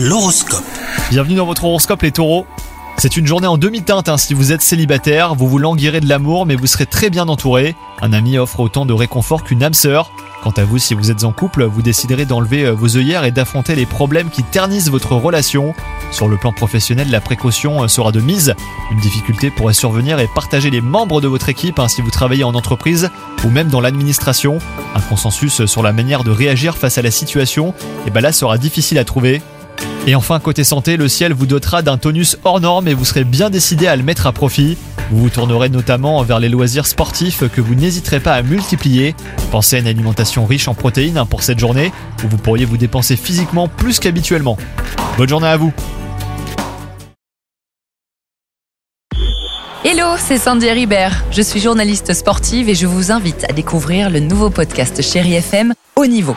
L'horoscope. Bienvenue dans votre horoscope les taureaux. C'est une journée en demi-teinte hein, si vous êtes célibataire, vous vous languirez de l'amour mais vous serez très bien entouré. Un ami offre autant de réconfort qu'une âme sœur. Quant à vous, si vous êtes en couple, vous déciderez d'enlever euh, vos œillères et d'affronter les problèmes qui ternissent votre relation. Sur le plan professionnel, la précaution euh, sera de mise. Une difficulté pourrait survenir et partager les membres de votre équipe hein, si vous travaillez en entreprise ou même dans l'administration. Un consensus sur la manière de réagir face à la situation, et ben là sera difficile à trouver. Et enfin, côté santé, le ciel vous dotera d'un tonus hors norme et vous serez bien décidé à le mettre à profit. Vous vous tournerez notamment vers les loisirs sportifs que vous n'hésiterez pas à multiplier. Pensez à une alimentation riche en protéines pour cette journée où vous pourriez vous dépenser physiquement plus qu'habituellement. Bonne journée à vous Hello, c'est Sandy Ribert. Je suis journaliste sportive et je vous invite à découvrir le nouveau podcast Chéri FM Haut Niveau.